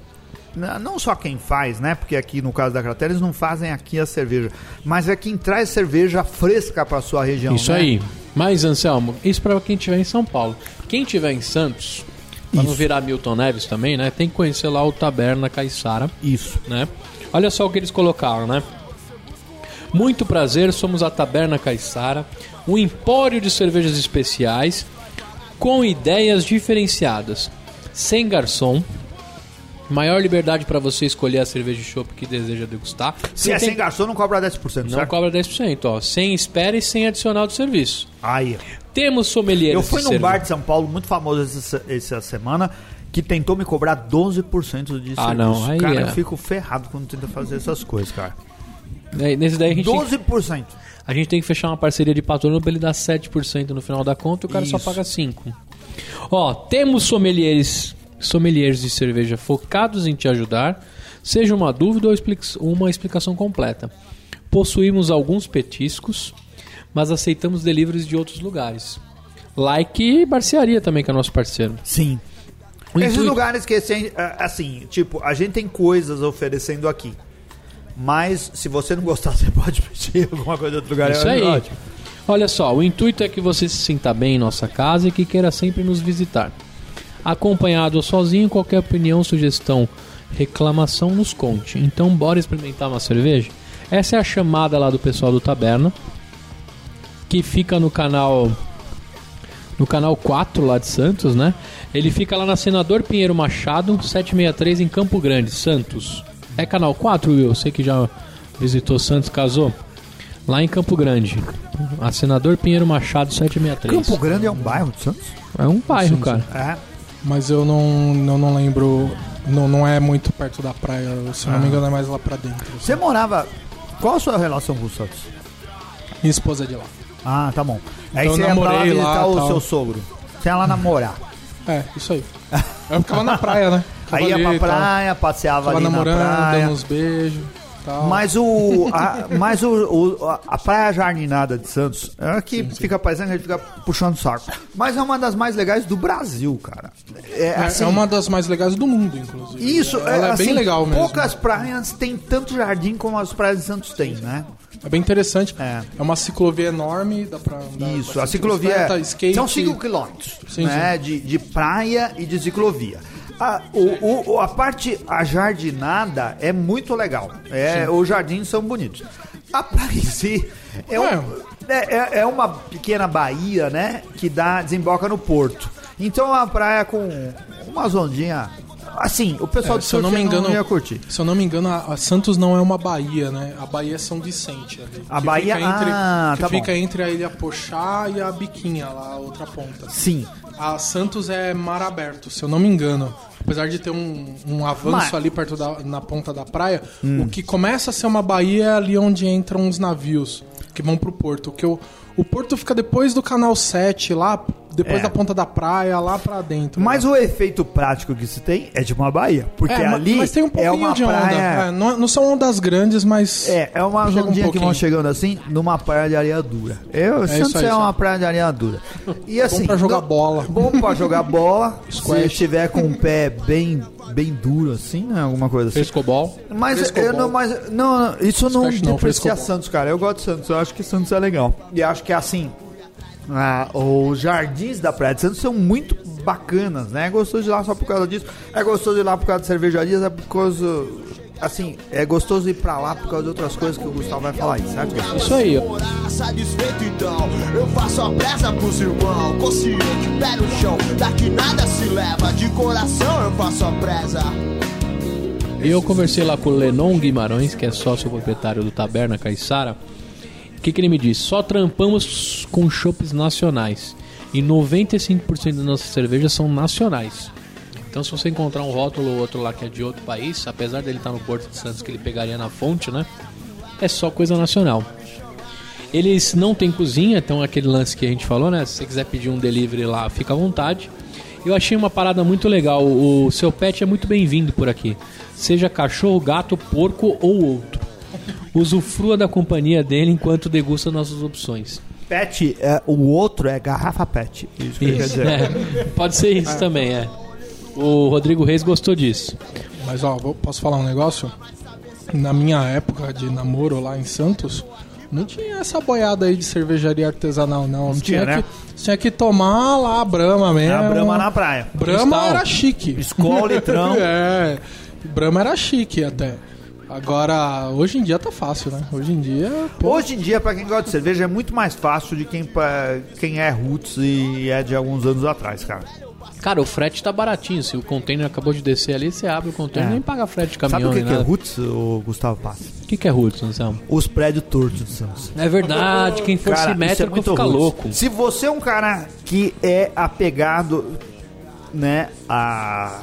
não só quem faz, né? Porque aqui no caso da Cratera eles não fazem aqui a cerveja, mas é quem traz cerveja fresca para sua região. Isso né? aí. Mas, Anselmo, isso pra quem estiver em São Paulo. Quem estiver em Santos, pra não virar Milton Neves também, né? Tem que conhecer lá o Taberna Caiçara, Isso. né? Olha só o que eles colocaram, né? Muito prazer, somos a Taberna Caiçara, um empório de cervejas especiais com ideias diferenciadas. Sem garçom, maior liberdade para você escolher a cerveja de chopp que deseja degustar. Se Não é tem- sem garçom, não cobra 10%, Não certo? cobra 10%, ó. Sem espera e sem adicional de serviço. Aí. Temos sommeliers Eu fui de num cerveja. bar de São Paulo muito famoso essa, essa semana que tentou me cobrar 12% de Ah, serviço. não, aí cara, é. eu fico ferrado quando tenta fazer essas coisas, cara. Daí- Nesse daí a gente, tem, 12%. a gente tem que fechar uma parceria de patrono pra ele dar 7% no final da conta e o cara só Isso. paga 5%. Ó, temos sommeliers, sommeliers de cerveja focados em te ajudar, seja uma dúvida ou uma explicação completa. Possuímos alguns petiscos, mas aceitamos deliveries de outros lugares. Like Barcearia também, que é nosso parceiro. Sim. O Esses intuito- lugares que, assim, ah, assim, tipo, a gente tem coisas oferecendo aqui. Mas se você não gostar, você pode pedir alguma coisa de outro lugar. Isso é aí. ótimo. Olha só, o intuito é que você se sinta bem em nossa casa e que queira sempre nos visitar. Acompanhado ou sozinho, qualquer opinião, sugestão, reclamação, nos conte. Então, bora experimentar uma cerveja? Essa é a chamada lá do pessoal do Taberna, que fica no canal no canal 4 lá de Santos, né? Ele fica lá na Senador Pinheiro Machado, 763 em Campo Grande, Santos. É canal 4, Will? Você que já visitou Santos, casou? Lá em Campo Grande. A Senador Pinheiro Machado, 763. Campo Grande é um bairro de Santos? É um bairro, Sim, cara. É. Mas eu não, eu não lembro. Não, não é muito perto da praia. Se eu não me engano, é mais lá pra dentro. assim. Você morava. Qual a sua relação com o Santos? Minha esposa é de lá. Ah, tá bom. Aí Então você eu ia pra lá visitar lá, o tal. seu sogro. Você ia lá namorar. É, isso aí. Eu ficava na praia, né? Ficava Aí ia pra praia, passeava Ficava ali na namorando, praia. dando uns beijos. Tal. Mas o. A, mas o, o- a, Praia Jardinada de Santos é que fica paisando, a gente fica puxando o saco. Mas é uma das mais legais do Brasil, cara. É, É, assim, é uma das mais legais do mundo, inclusive. Isso, Ela é, assim, bem legal mesmo. Poucas praias têm tanto jardim como as praias de Santos têm, né? É bem interessante. É. É, uma ciclovia enorme, dá pra andar Isso, a ciclovia é, skate. são 5 quilômetros Sim, né, De, de praia e de ciclovia. A, o, o- a parte ajardinada é muito legal. É, os jardins são bonitos. A praia em si é, um- É. é, é- uma pequena baía, né? Que dá, desemboca no porto. Então é uma praia com umas ondinhas. Assim, o pessoal É, de se eu não me engano, ia curtir. se eu não me engano, a, a Santos não é uma baía, né? A Baía é São Vicente. ali, A Baía- fica entre, ah, tá bom. fica entre a Ilha Pochá e a Biquinha, lá a outra ponta. Sim. A Santos é mar aberto, se eu não me engano. Apesar de ter um, um avanço Mas- ali perto da na ponta da praia, Hum. o que começa a ser uma baía é ali onde entram os navios que vão pro porto. Que o, o porto fica depois do canal 7, lá depois É. da ponta da praia, lá pra dentro. Mas né? o efeito prático que se tem é de uma baía. Porque É, ali mas tem um é pouquinho uma de onda. praia. É, não, não são ondas grandes, mas. É, é uma Chega um ondinha que vão chegando assim numa praia de areia dura. Eu, Santos isso aí, é uma praia de areia dura. E assim, pra jogar não- bola. Bom pra jogar bola. se estiver com o pé bem, bem duro assim, né? Alguma coisa assim. Frescobol. Mas, Frescobol. eu não, mas não, isso não deprecia. Santos, cara. Eu gosto de Santos, eu acho que Santos é legal. E acho que assim, ah, os jardins da Praia de Santos são muito bacanas, né? É gostoso de ir lá só por causa disso. É gostoso de ir lá por causa de cervejarias, é por causa. Assim, é gostoso ir pra lá por causa de outras coisas que o Gustavo vai falar aí, certo? Isso aí, satisfeito então Eu faço a presa pros irmãos Consciente, pé no chão Daqui nada se leva De coração eu faço a presa E eu conversei lá com o Lenon Guimarães, que é sócio proprietário do Taberna Caiçara. O que, que ele me disse? Só trampamos com chopes nacionais. E 95% das nossas cervejas são nacionais. Então se você encontrar um rótulo ou outro lá que é de outro país, apesar dele estar no Porto de Santos que ele pegaria na fonte, né? É só coisa nacional. Eles não têm cozinha, então aquele lance que a gente falou, né? Se você quiser pedir um delivery lá, fica à vontade. Eu achei uma parada muito legal. O seu pet é muito bem-vindo por aqui. Seja cachorro, gato, porco ou outro. Usufrua da companhia dele enquanto degusta nossas opções. Pet, é, o outro é garrafa pet. Isso que quer Isso, dizer. é. Pode ser isso também, é. O Rodrigo Reis gostou disso. Mas ó, vou- posso falar um negócio? Na minha época de namoro lá em Santos, Não tinha essa boiada aí de cervejaria artesanal, não. Não tinha, tinha, né? que, tinha que tomar lá a Brahma mesmo. A Brahma na praia. Brahma Cristal. era chique. Escola, litrão. é. Brahma era chique até. Agora, hoje em dia tá fácil, né? Hoje em dia. pô, Hoje em dia, pra quem gosta de cerveja, é muito mais fácil de quem, pra- quem é roots e é de alguns anos atrás, cara. Cara, o frete tá baratinho. Se o container acabou de descer ali, você abre o container É. nem paga frete de Sabe caminhão o que, que é roots, o Gustavo Passa? O que, que é roots, Anselmo? Os prédios tortos de Santos. É verdade, quem for Cara, é simétrico muito fica roots. louco. Se você é um cara que é apegado, né, a,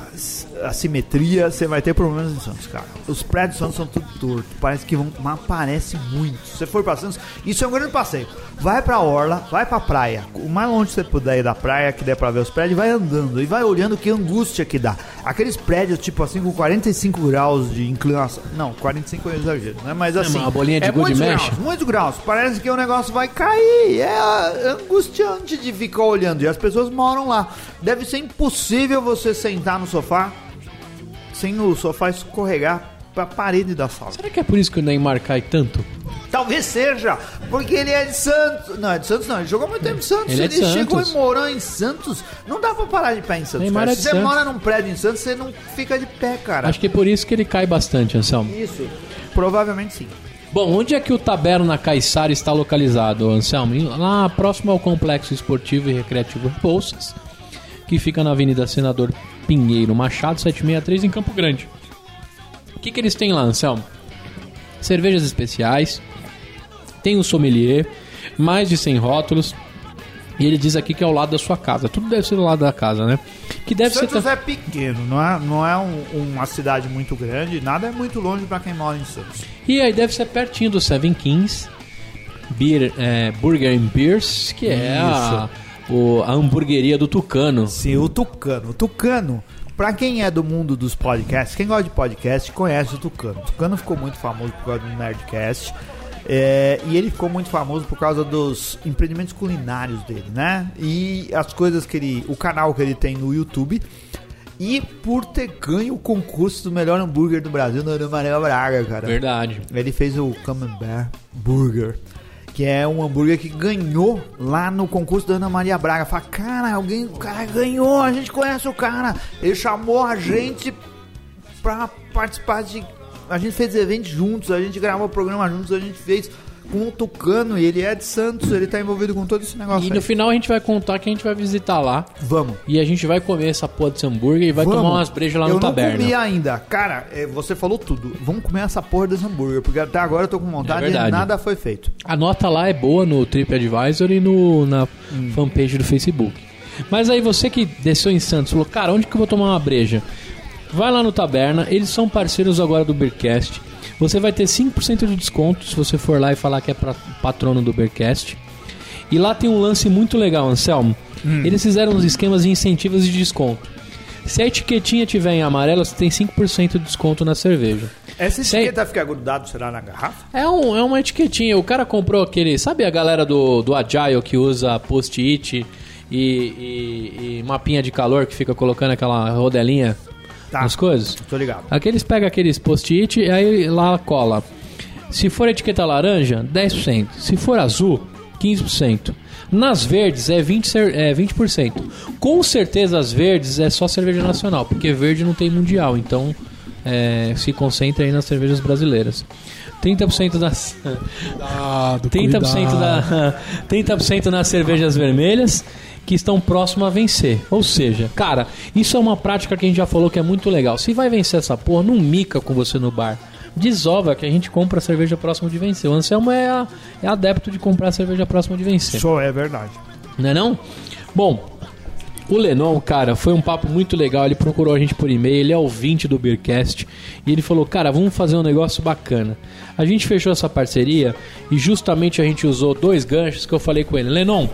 a simetria, você vai ter problemas em Santos, cara. Os prédios de Santos são tudo torto, parece que vão, mas parece muito. Se você for pra Santos, isso é um grande passeio. Vai pra orla, vai pra praia. O mais longe que você puder ir da praia, que der pra ver os prédios, vai andando e vai olhando que angústia que dá. Aqueles prédios, tipo assim, com 45 graus de inclinação. Não, 45 é exagero, né? Mas assim. mas a bolinha de é muitos mexe? graus, muitos graus. Parece que o negócio vai cair. É angustiante de ficar olhando. E as pessoas moram lá. Deve ser impossível você sentar no sofá sem o sofá escorregar pra parede da sala. Será que é por isso que o Neymar cai tanto? Talvez seja, porque ele é de Santos. Não, é de Santos não. Ele jogou muito tempo em Santos. Ele Ele, é de chegou Santos. e morou em Santos. Não dá pra parar de pé em Santos. É Se você Santos. mora num prédio em Santos, você não fica de pé, cara. Acho que é por isso que ele cai bastante, Anselmo. Isso. Provavelmente sim. Bom, onde é que o Taberna Caiçara está localizado, Anselmo? Lá próximo ao Complexo Esportivo e Recreativo Bolsas, que fica na Avenida Senador Pinheiro Machado, 763, em Campo Grande. O que, que eles têm lá, Anselmo? Cervejas especiais, tem um sommelier, mais de 100 rótulos, e ele diz aqui que é ao lado da sua casa. Tudo deve ser do lado da casa, né? Que deve ser... Santos é pequeno, não é, não é um- uma cidade muito grande, nada é muito longe pra quem mora em Santos. E aí deve ser pertinho do Seven Kings Beer, é, Burger and Beers, que é a, o- a hamburgueria do Tucano. Sim, o Tucano. O Tucano, pra quem é do mundo dos podcasts, quem gosta de podcast conhece o Tucano. O Tucano ficou muito famoso por causa do Nerdcast. é, e ele ficou muito famoso por causa dos empreendimentos culinários dele, né? E as coisas que ele. O canal que ele tem no YouTube. E por ter ganho o concurso do melhor hambúrguer do Brasil na Ana Maria Braga, cara. Verdade. Ele fez o Camembert Burger, que é um hambúrguer que ganhou lá no concurso da Ana Maria Braga. Fala, cara, alguém, o cara ganhou, a gente conhece o cara. Ele chamou a gente pra participar de. A gente fez eventos juntos, a gente gravou o programa juntos, a gente fez com o Tucano, e ele é de Santos, ele tá envolvido com todo esse negócio. E aí. no final a gente vai contar que a gente vai visitar lá. Vamos. E a gente vai comer essa porra desse hambúrguer e vai Vamos. tomar umas brejas lá eu no não taberna. comi ainda. Cara, é, você falou tudo. Vamos comer essa porra desse hambúrguer, porque até agora eu tô com vontade É e nada foi feito. A nota lá é boa no TripAdvisor e no, na fanpage do Facebook. Mas aí você que desceu em Santos, falou, cara, onde que eu vou tomar uma breja? Vai lá no Taberna, eles são parceiros agora do Beercast. Você vai ter 5% de desconto se você for lá e falar que é pra- patrono do Beercast. E lá tem um lance muito legal, Anselmo. Eles fizeram uns esquemas de incentivos de desconto. Se a etiquetinha tiver em amarelo, você tem 5% de desconto na cerveja. Essa etiqueta fica grudado, será, na garrafa? É, um, é uma etiquetinha. O cara comprou aquele. Sabe a galera do, do Agile que usa post-it e, e- e mapinha de calor que fica colocando aquela rodelinha Tá. nas coisas? Tô ligado. Aqueles pegam aqueles post-it e aí lá cola. Se for etiqueta laranja, 10%. Se for azul, 15%. Nas verdes é 20%, cer- é 20%. Com certeza as verdes é só cerveja nacional, porque verde não tem mundial, então é, se concentra aí nas cervejas brasileiras. 30% das Cuidado, 30% cuidado. da 30% nas cervejas vermelhas que estão próximas a vencer. Ou seja, cara, isso é uma prática que a gente já falou que é muito legal. Se vai vencer essa porra, não mica com você no bar. Desova que a gente compra a cerveja próxima de vencer. O Anselmo é, a- é adepto de comprar a cerveja próxima de vencer. Só é verdade. Não é não? Bom, o Lenon, cara, foi um papo muito legal. Ele procurou a gente por e-mail, ele é ouvinte do Beercast. E ele falou, cara, vamos fazer um negócio bacana. A gente fechou essa parceria e justamente a gente usou dois ganchos que eu falei com ele. Lenon,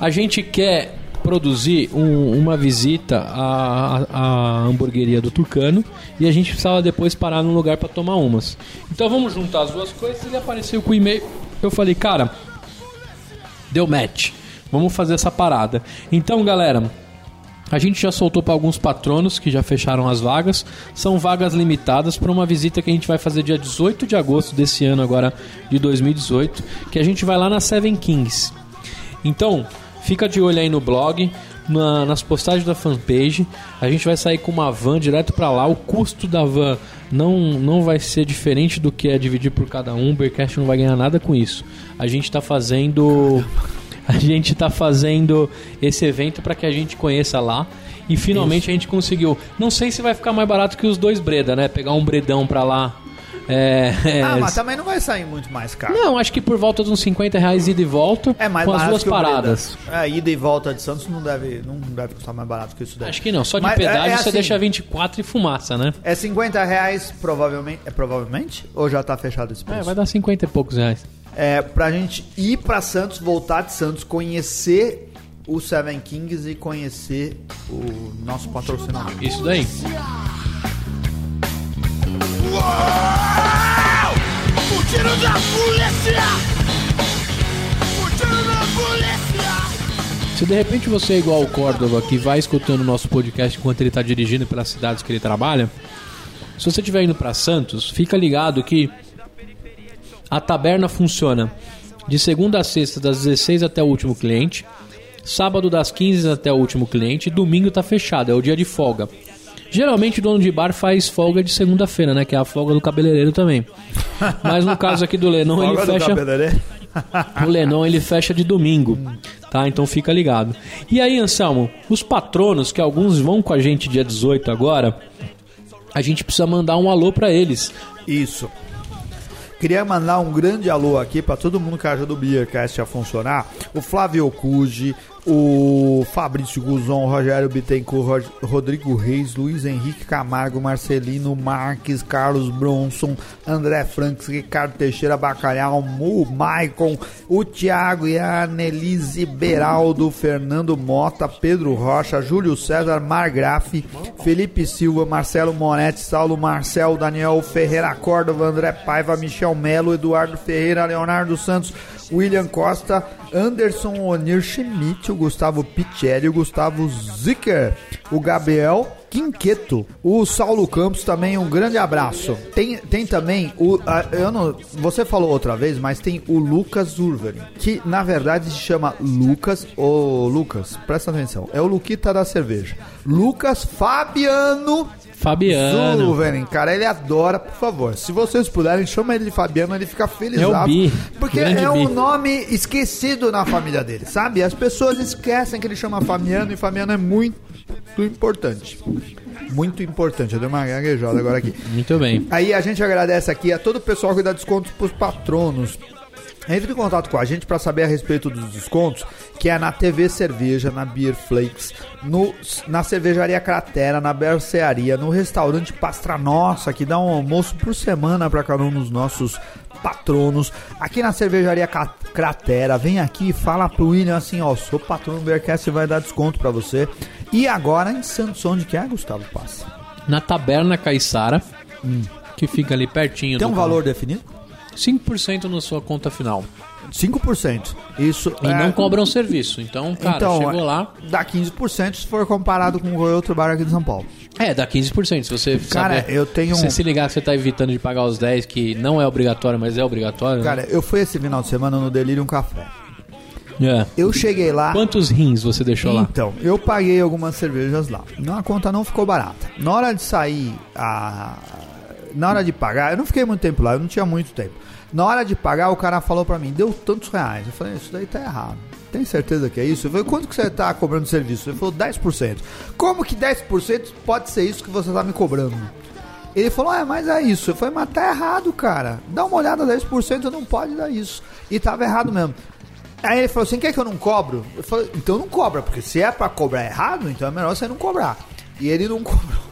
a gente quer produzir um- uma visita à, à hamburgueria do Tucano e a gente precisava depois parar num lugar para tomar umas. Então vamos juntar as duas coisas. Ele apareceu com o e-mail. Eu falei, cara, deu match. Vamos fazer essa parada. Então, galera, A gente já soltou para alguns patronos que já fecharam as vagas. São vagas limitadas para uma visita que a gente vai fazer dia 18 de agosto desse ano, agora de 2018, que a gente vai lá na Seven Kings. Então, fica de olho aí no blog, na- nas postagens da fanpage. A gente vai sair com uma van direto para lá. O custo da van não, não vai ser diferente do que é dividir por cada um. O Bearcast não vai ganhar nada com isso. A gente está fazendo. A gente tá fazendo esse evento para que a gente conheça lá. E finalmente a gente conseguiu. Não sei se vai ficar mais barato que os dois Breda, né? Pegar um Bredão pra lá. É, é, Ah, mas também não vai sair muito mais caro. Não, acho que por volta de uns 50 reais ida e volta. É mais com as duas paradas. É, ida e volta de Santos não deve, não deve custar mais barato que isso daí. Acho que não, só de Mas, pedágio é- é você assim, deixa 24 e fumaça, né? É 50 reais, provavelmente. É provavelmente? Ou já tá fechado esse preço? É, vai dar 50 e poucos reais. É, pra gente ir pra Santos, voltar de Santos, conhecer o Seven Kings e conhecer o nosso patrocinador. Isso daí. Da polícia! Da polícia! Se de repente você é igual o Córdova que vai escutando o nosso podcast enquanto ele está dirigindo pelas cidades que ele trabalha, se você estiver indo para Santos, fica ligado que a taberna funciona de segunda a sexta, das 16 até o último cliente, sábado das 15 até o último cliente, domingo tá fechado, é o dia de folga. Geralmente o dono de bar faz folga de segunda-feira, né? Que é a folga do cabeleireiro também. Mas no caso aqui do Lenon, ele fecha. O Lenon ele fecha de domingo, tá? Então fica ligado. E aí, Anselmo, os patronos, que alguns vão com a gente dia 18 agora, a gente precisa mandar um alô pra eles. Isso. Queria mandar um grande alô aqui para todo mundo que ajuda o Beercast a funcionar. O Flávio Cuji, o Fabrício Guzon, Rogério Bittencourt, Ro- Rodrigo Reis, Luiz Henrique Camargo, Marcelino Marques, Carlos Bronson, André Franks, Ricardo Teixeira Bacalhau, o Maicon, o Thiago e a Annelise Beraldo, Fernando Mota, Pedro Rocha, Júlio César Margrafe, Felipe Silva, Marcelo Moretti, Saulo Marcel, Daniel Ferreira Córdova, André Paiva, Michel Melo, Eduardo Ferreira, Leonardo Santos, William Costa, Anderson Onir Schmidt, Gustavo Pichelli, o Gustavo Zicker, o Gabriel Quinqueto, o Saulo Campos também, um grande abraço. Tem, tem também o. ah, eu não, você falou outra vez, mas tem o Lucas Urveri, que na verdade se chama Lucas. Ô Lucas, presta atenção, é o Luquita da cerveja. Lucas Fabiano Fabiano. Zulveren, cara, ele adora, por favor. Se vocês puderem, chama ele de Fabiano, ele fica feliz. É o Bi, Porque é um Bi. nome esquecido na família dele, sabe? As pessoas esquecem que ele chama Fabiano e Fabiano é muito importante. Muito importante. Eu dei uma gaguejada agora aqui. Muito bem. Aí a gente agradece aqui a todo o pessoal que dá descontos pros patronos. Entre em contato com a gente para saber a respeito dos descontos, que é na TV Cerveja, na Beer Flakes, no, na Cervejaria Cratera, na Bercearia, no restaurante Pastra Nossa, que dá um almoço por semana para cada um dos nossos patronos. Aqui na Cervejaria Cratera, vem aqui e fala pro William assim, ó, sou patrono do Beercast e vai dar desconto para você. E agora em Santos, onde que é, Gustavo Passa? Na Taberna Caiçara, que fica ali pertinho. Tem um valor definido? 5% na sua conta final. 5%. Isso E é- não cobram serviço. Então, cara, Então, chegou é- lá. Dá 15% se for comparado com outro bar aqui de São Paulo. É, dá 15%. Se você Cara, saber- eu tenho Se você se ligar que você tá evitando de pagar os 10, que não é obrigatório, mas é obrigatório. Cara, eu fui esse final de semana no Delirium Café. né? É. Eu cheguei lá. Quantos rins você deixou lá? Então, eu paguei algumas cervejas lá. Não, a conta não ficou barata. Na hora de sair, a... na hora de pagar, eu não fiquei muito tempo lá, eu não tinha muito tempo. Na hora de pagar, o cara falou pra mim, deu tantos reais. Eu falei, isso daí tá errado. Tem certeza que é isso? Eu falei, quanto que você tá cobrando serviço? Ele falou, 10%. Como que 10% pode ser isso que você tá me cobrando? Ele falou, é, mas é isso. Eu falei, mas tá errado, cara. Dá uma olhada, 10% não pode dar isso. E tava errado mesmo. Aí ele falou assim, quer que eu não cobro? Eu falei, então não cobra, porque se é pra cobrar errado, então é melhor você não cobrar. E ele não cobrou.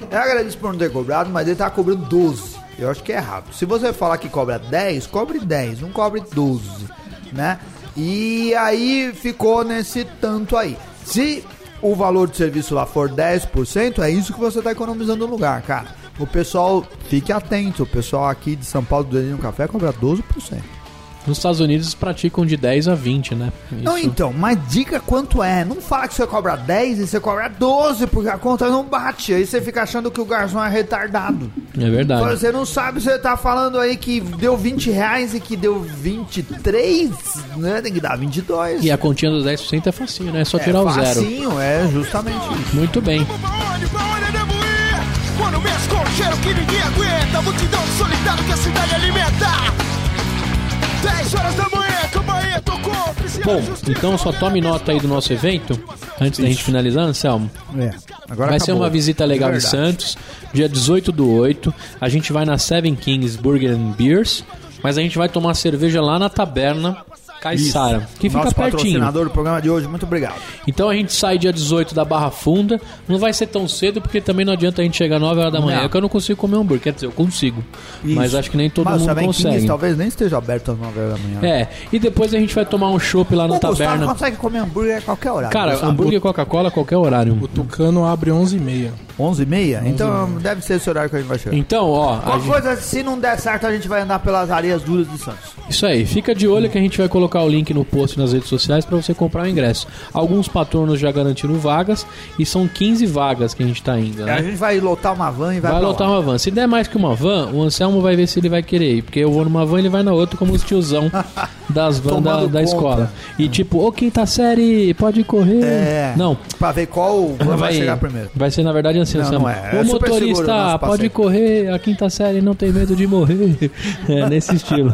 Eu agradeço por não ter cobrado, mas ele tava cobrando 12. Eu acho que é errado. Se você falar que cobra 10, cobre 10, não cobre 12, né? E aí ficou nesse tanto aí. Se o valor de serviço lá for 10%, é isso que você tá economizando no lugar, cara. O pessoal, fique atento, o pessoal aqui de São Paulo do Delírio Café cobra 12%. Nos Estados Unidos eles praticam de 10 a 20, né? Não, Isso- então, mas diga quanto é. Não fala que você cobra 10 e você cobra 12, porque a conta não bate. Aí você fica achando que o garçom é retardado. É verdade. Você não sabe, você tá falando aí que deu 20 reais e que deu 23, né? Tem que dar 22. E a continha dos 10% é facinho, né? É só tirar é o zero. facinho, é justamente isso. Muito bem. Quando mexe com o cheiro que ninguém aguenta Multidão solitária que a cidade alimenta 10 horas da manhã, campainha tocou oficial Bom, então só tome nota aí do nosso evento, antes da gente finalizar, Anselmo. É, agora Vai ser acabou. uma visita legal É em. Santos, dia 18 do 8. A gente vai na Seven Kings Burger and Beers, mas a gente vai tomar cerveja lá na taberna Caissara, que fica Nosso pertinho. patrocinador do programa de hoje, muito obrigado. Então a gente sai dia 18 da Barra Funda. Não vai ser tão cedo, porque também não adianta a gente chegar 9 horas da manhã, Não. que eu não consigo comer hambúrguer. Quer dizer, eu consigo. Mas Isso. acho que nem todo Mas mundo Seven Kings consegue. talvez nem esteja aberto às 9 horas da manhã. É, e depois a gente vai tomar um chopp lá na o Gustavo taberna. consegue comer hambúrguer a qualquer horário. Cara, hambúrguer e Coca-Cola a qualquer horário. O Tucano abre 11h30. 11 e meia? Então deve ser esse horário que a gente vai chegar. Então, ó, a Qualquer gente- coisa, se não der certo, a gente vai andar pelas areias duras de Santos. Isso aí, fica de olho que a gente vai colocar o link no post nas redes sociais para você comprar o ingresso. Alguns patronos já garantiram vagas e são 15 vagas que a gente tá indo, A né? gente vai lotar uma van e vai, Vai pra lotar lá. uma van. Se der mais que uma van, o Anselmo vai ver se ele vai querer ir. Porque eu vou numa van e ele vai na outra, como os tiozão das vans da, Tomando da conta. escola. E tipo, ô quinta série, pode correr. É. Não. Pra ver qual van vai, chegar primeiro. vai ser, na verdade, assim, Não, não é. É o motorista, nosso pode passeio." correr, a quinta série não tem medo de morrer. É, nesse estilo.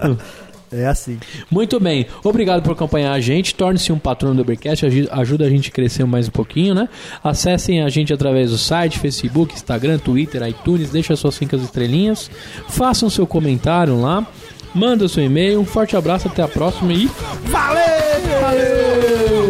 É assim. Muito bem, obrigado por acompanhar a gente. Torne-se um patrono do Ubercast, ajuda a gente a crescer mais um pouquinho, né? Acessem a gente através do site, Facebook, Instagram, Twitter, iTunes, deixa suas cinco estrelinhas, façam seu comentário lá, manda o seu e-mail. Um forte abraço, até a próxima e Valeu! Valeu!